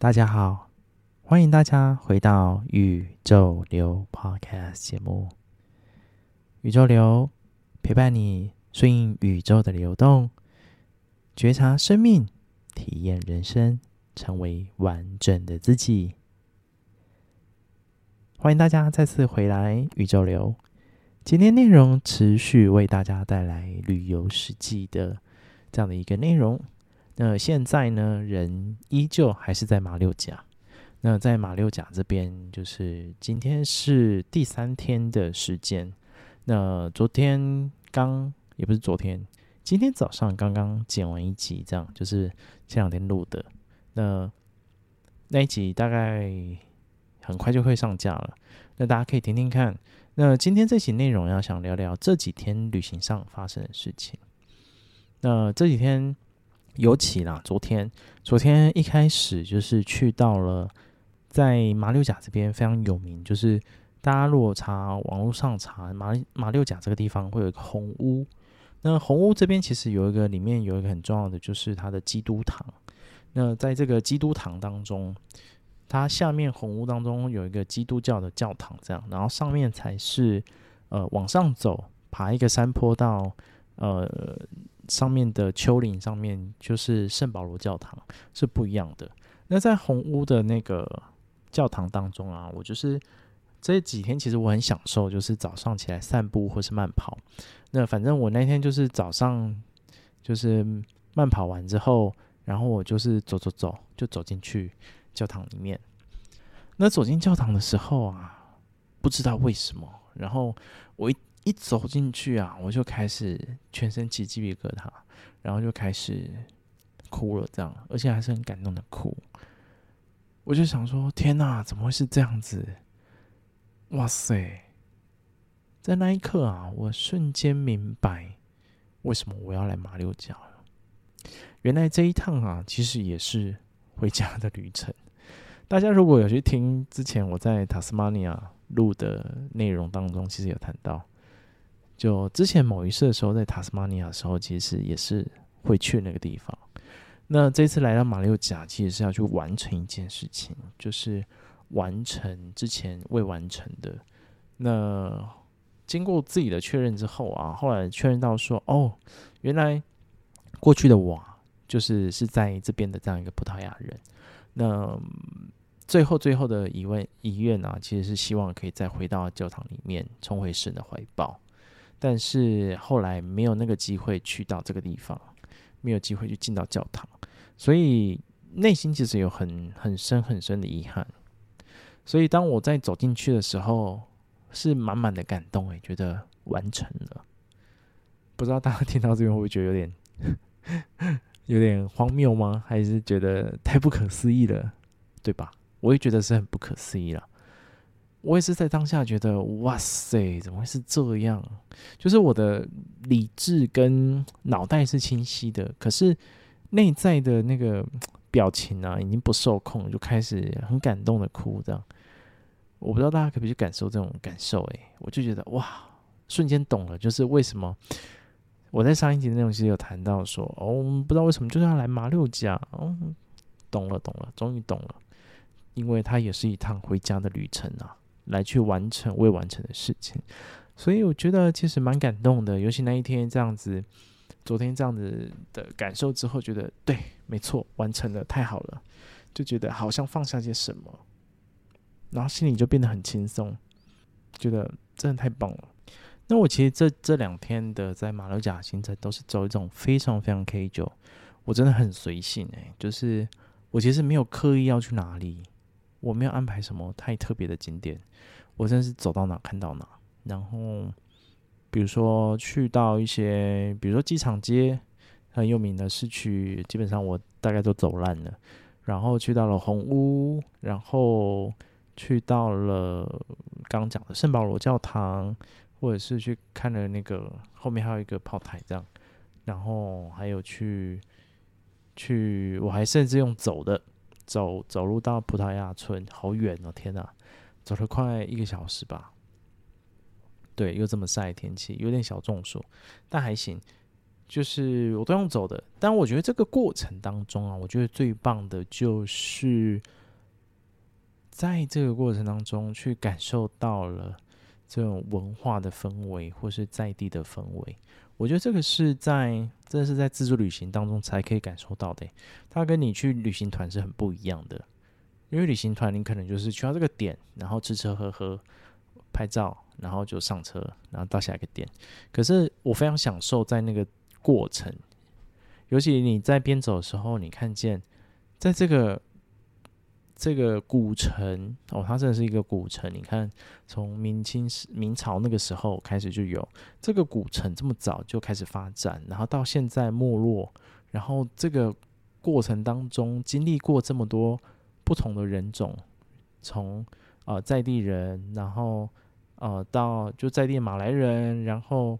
大家好，欢迎大家回到宇宙流 Podcast 节目。宇宙流陪伴你，顺应宇宙的流动，觉察生命，体验人生，成为完整的自己。欢迎大家再次回来宇宙流。今天内容持续为大家带来旅游实际的这样的一个内容。那现在呢，人依旧还是在马六甲。那在马六甲这边，就是今天是第三天的时间。那昨天刚也不是昨天，今天早上刚刚剪完一集，这样就是前两天录的。那那一集大概很快就会上架了。那大家可以听听看。那今天这期内容要想聊聊这几天旅行上发生的事情。那这几天。尤其啦，昨天，昨天一开始就是去到了在马六甲这边非常有名，就是大家如果查网络上查马马六甲这个地方，会有一个红屋。那红屋这边其实有一个，里面有一个很重要的，就是它的基督堂。那在这个基督堂当中，它下面红屋当中有一个基督教的教堂，这样，然后上面才是呃往上走，爬一个山坡到呃。上面的丘陵上面就是圣保罗教堂，是不一样的。那在红屋的那个教堂当中啊，我就是这几天其实我很享受，就是早上起来散步或是慢跑。那反正我那天就是早上就是慢跑完之后，然后我就是走走走，就走进去教堂里面。那走进教堂的时候啊，不知道为什么，然后我一。一走进去啊，我就开始全身起鸡皮疙瘩，然后就开始哭了，这样，而且还是很感动的哭。我就想说，天哪，怎么会是这样子？哇塞！在那一刻啊，我瞬间明白为什么我要来马六甲了。原来这一趟啊，其实也是回家的旅程。大家如果有去听之前我在塔斯马尼亚录的内容当中，其实有谈到。就之前某一次的时候，在塔斯马尼亚的时候，其实也是会去那个地方。那这次来到马六甲，其实是要去完成一件事情，就是完成之前未完成的。那经过自己的确认之后啊，后来确认到说，哦，原来过去的我就是是在这边的这样一个葡萄牙人。那最后最后的遗愿遗愿啊，其实是希望可以再回到教堂里面，重回神的怀抱。但是后来没有那个机会去到这个地方，没有机会去进到教堂，所以内心其实有很很深很深的遗憾。所以当我在走进去的时候，是满满的感动，诶，觉得完成了。不知道大家听到这边会不会觉得有点有点荒谬吗？还是觉得太不可思议了，对吧？我也觉得是很不可思议了。我也是在当下觉得，哇塞，怎么会是这样？就是我的理智跟脑袋是清晰的，可是内在的那个表情啊，已经不受控，就开始很感动的哭。这样，我不知道大家可不可以感受这种感受？诶，我就觉得哇，瞬间懂了，就是为什么我在上一集的内容其实有谈到说，哦，不知道为什么就是要来马六甲。哦，懂了，懂了，终于懂了，因为它也是一趟回家的旅程啊。来去完成未完成的事情，所以我觉得其实蛮感动的。尤其那一天这样子，昨天这样子的感受之后，觉得对，没错，完成了，太好了，就觉得好像放下些什么，然后心里就变得很轻松，觉得真的太棒了。那我其实这这两天的在马六甲行程都是走一种非常非常 K9，我真的很随性诶、就是我其实没有刻意要去哪里。我没有安排什么太特别的景点，我真是走到哪看到哪。然后，比如说去到一些，比如说机场街很有名的市区，基本上我大概都走烂了。然后去到了红屋，然后去到了刚讲的圣保罗教堂，或者是去看了那个后面还有一个炮台这样。然后还有去去，我还甚至用走的。走走路到葡萄牙村，好远哦！天哪，走了快一个小时吧。对，又这么晒天气，有点小中暑，但还行。就是我都用走的。但我觉得这个过程当中啊，我觉得最棒的就是在这个过程当中去感受到了这种文化的氛围，或是在地的氛围。我觉得这个是在，这是在自助旅行当中才可以感受到的。它跟你去旅行团是很不一样的，因为旅行团你可能就是去到这个点，然后吃吃喝喝、拍照，然后就上车，然后到下一个点。可是我非常享受在那个过程，尤其你在边走的时候，你看见在这个。这个古城哦，它真的是一个古城。你看，从明清时、明朝那个时候开始就有这个古城，这么早就开始发展，然后到现在没落，然后这个过程当中经历过这么多不同的人种，从呃在地人，然后呃到就在地马来人，然后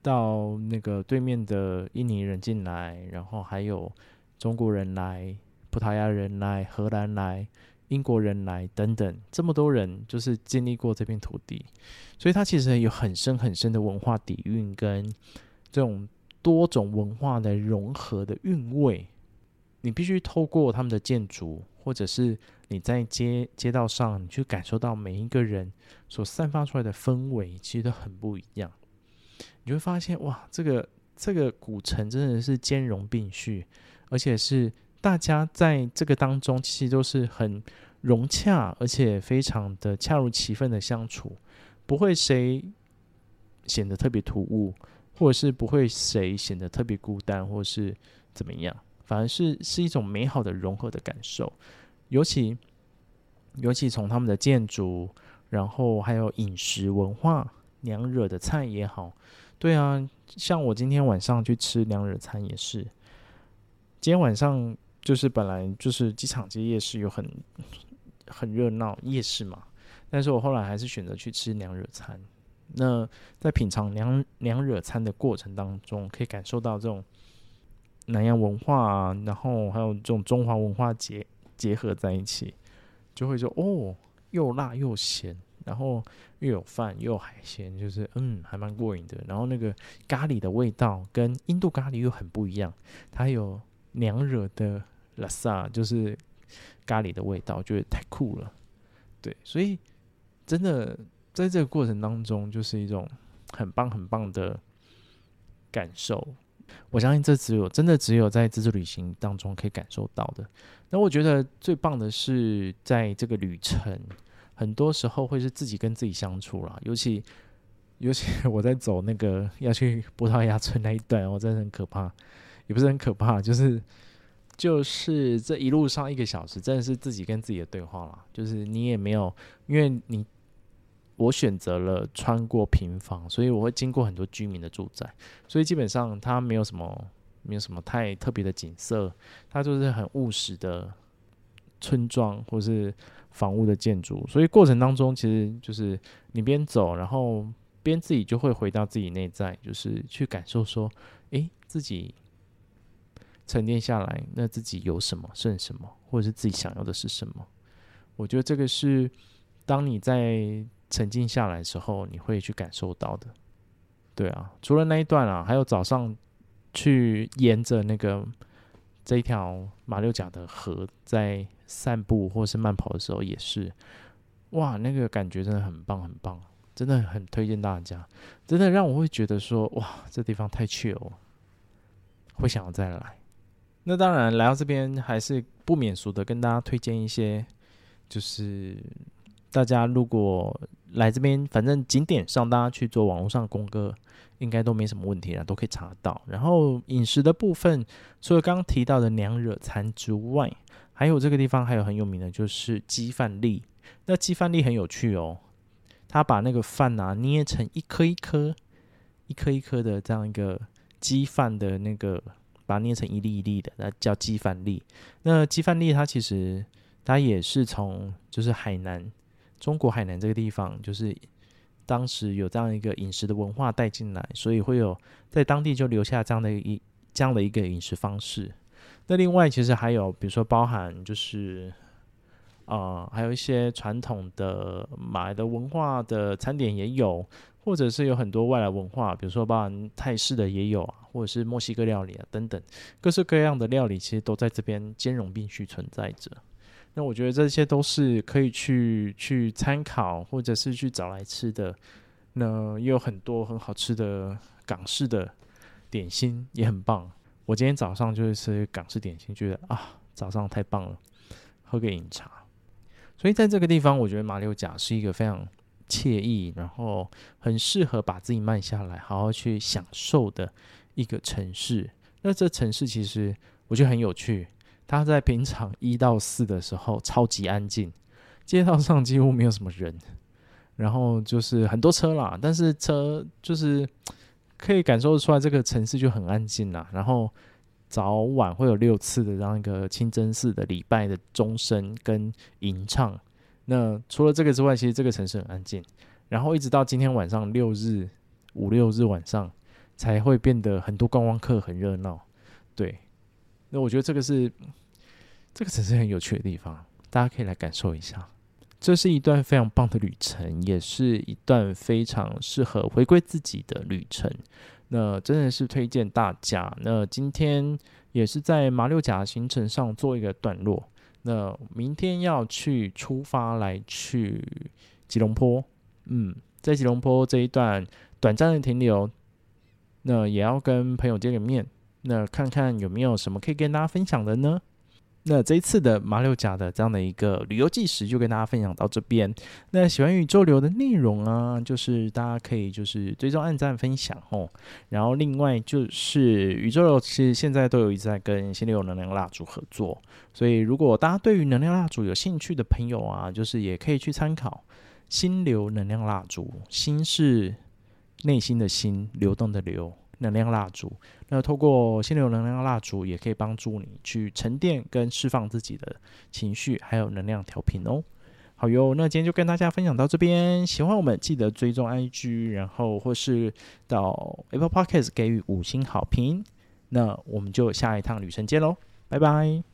到那个对面的印尼人进来，然后还有中国人来。葡萄牙人来，荷兰来，英国人来，等等，这么多人就是经历过这片土地，所以它其实有很深很深的文化底蕴，跟这种多种文化的融合的韵味。你必须透过他们的建筑，或者是你在街街道上，你去感受到每一个人所散发出来的氛围，其实都很不一样。你会发现，哇，这个这个古城真的是兼容并蓄，而且是。大家在这个当中，其实都是很融洽，而且非常的恰如其分的相处，不会谁显得特别突兀，或者是不会谁显得特别孤单，或是怎么样，反而是是一种美好的融合的感受。尤其尤其从他们的建筑，然后还有饮食文化，娘惹的菜也好，对啊，像我今天晚上去吃娘惹餐也是，今天晚上。就是本来就是机场街夜市有很很热闹夜市嘛，但是我后来还是选择去吃娘惹餐。那在品尝娘娘惹餐的过程当中，可以感受到这种南洋文化啊，然后还有这种中华文化结结合在一起，就会说哦，又辣又咸，然后又有饭又有海鲜，就是嗯，还蛮过瘾的。然后那个咖喱的味道跟印度咖喱又很不一样，它有娘惹的。拉萨就是咖喱的味道，觉得太酷了，对，所以真的在这个过程当中，就是一种很棒很棒的感受。我相信这只有真的只有在自助旅行当中可以感受到的。那我觉得最棒的是，在这个旅程，很多时候会是自己跟自己相处啦，尤其尤其我在走那个要去葡萄牙村那一段，我真的很可怕，也不是很可怕，就是。就是这一路上一个小时，真的是自己跟自己的对话啦。就是你也没有，因为你我选择了穿过平房，所以我会经过很多居民的住宅，所以基本上它没有什么，没有什么太特别的景色，它就是很务实的村庄或是房屋的建筑。所以过程当中，其实就是你边走，然后边自己就会回到自己内在，就是去感受说，诶，自己。沉淀下来，那自己有什么剩什么，或者是自己想要的是什么？我觉得这个是当你在沉静下来的时候，你会去感受到的。对啊，除了那一段啊，还有早上去沿着那个这一条马六甲的河在散步或是慢跑的时候，也是哇，那个感觉真的很棒，很棒，真的很推荐大家。真的让我会觉得说，哇，这地方太 chill，会想要再来。那当然，来到这边还是不免俗的，跟大家推荐一些，就是大家如果来这边，反正景点上大家去做网络上的功课，应该都没什么问题了，都可以查到。然后饮食的部分，除了刚刚提到的娘惹餐之外，还有这个地方还有很有名的就是鸡饭粒。那鸡饭粒很有趣哦，他把那个饭啊捏成一颗一颗、一颗一颗的这样一个鸡饭的那个。把它捏成一粒一粒的，那叫鸡饭粒。那鸡饭粒它其实它也是从就是海南，中国海南这个地方，就是当时有这样一个饮食的文化带进来，所以会有在当地就留下这样的一这样的一个饮食方式。那另外其实还有比如说包含就是啊、还有一些传统的马来的文化的餐点也有，或者是有很多外来文化，比如说包含泰式的也有啊，或者是墨西哥料理啊等等，各式各样的料理其实都在这边兼容并蓄存在着。那我觉得这些都是可以去去参考，或者是去找来吃的。那也有很多很好吃的港式的点心，也很棒。我今天早上就是吃港式点心，觉得啊，早上太棒了，喝个饮茶。所以在这个地方，我觉得马六甲是一个非常惬意，然后很适合把自己慢下来，好好去享受的一个城市。那这城市其实我觉得很有趣。它在平常一到四的时候超级安静，街道上几乎没有什么人，然后就是很多车啦，但是车就是可以感受得出来这个城市就很安静啦。然后早晚会有六次的这样一个清真寺的礼拜的钟声跟吟唱。那除了这个之外，其实这个城市很安静。然后一直到今天晚上六日五六日晚上才会变得很多观光客很热闹。对，那我觉得这个是。这个城市很有趣的地方，大家可以来感受一下。这是一段非常棒的旅程，也是一段非常适合回归自己的旅程。那真的是推荐大家。那今天也是在马六甲行程上做一个段落。那明天要去出发来去吉隆坡，嗯，在吉隆坡这一段短暂的停留，那也要跟朋友见个面，那看看有没有什么可以跟大家分享的呢？那这一次的马六甲的这样的一个旅游纪实就跟大家分享到这边。那喜欢宇宙流的内容啊，就是大家可以就是追踪、按赞、分享哦。然后另外就是宇宙流其实现在都有一直在跟心流能量蜡烛合作，所以如果大家对于能量蜡烛有兴趣的朋友啊，就是也可以去参考心流能量蜡烛。心是内心的心，流动的流。能量蜡烛，那透过心流能量蜡烛，也可以帮助你去沉淀跟释放自己的情绪，还有能量调频哦。好哟，那今天就跟大家分享到这边，喜欢我们记得追踪 IG，然后或是到 Apple Podcast 给予五星好评。那我们就下一趟旅程见喽，拜拜。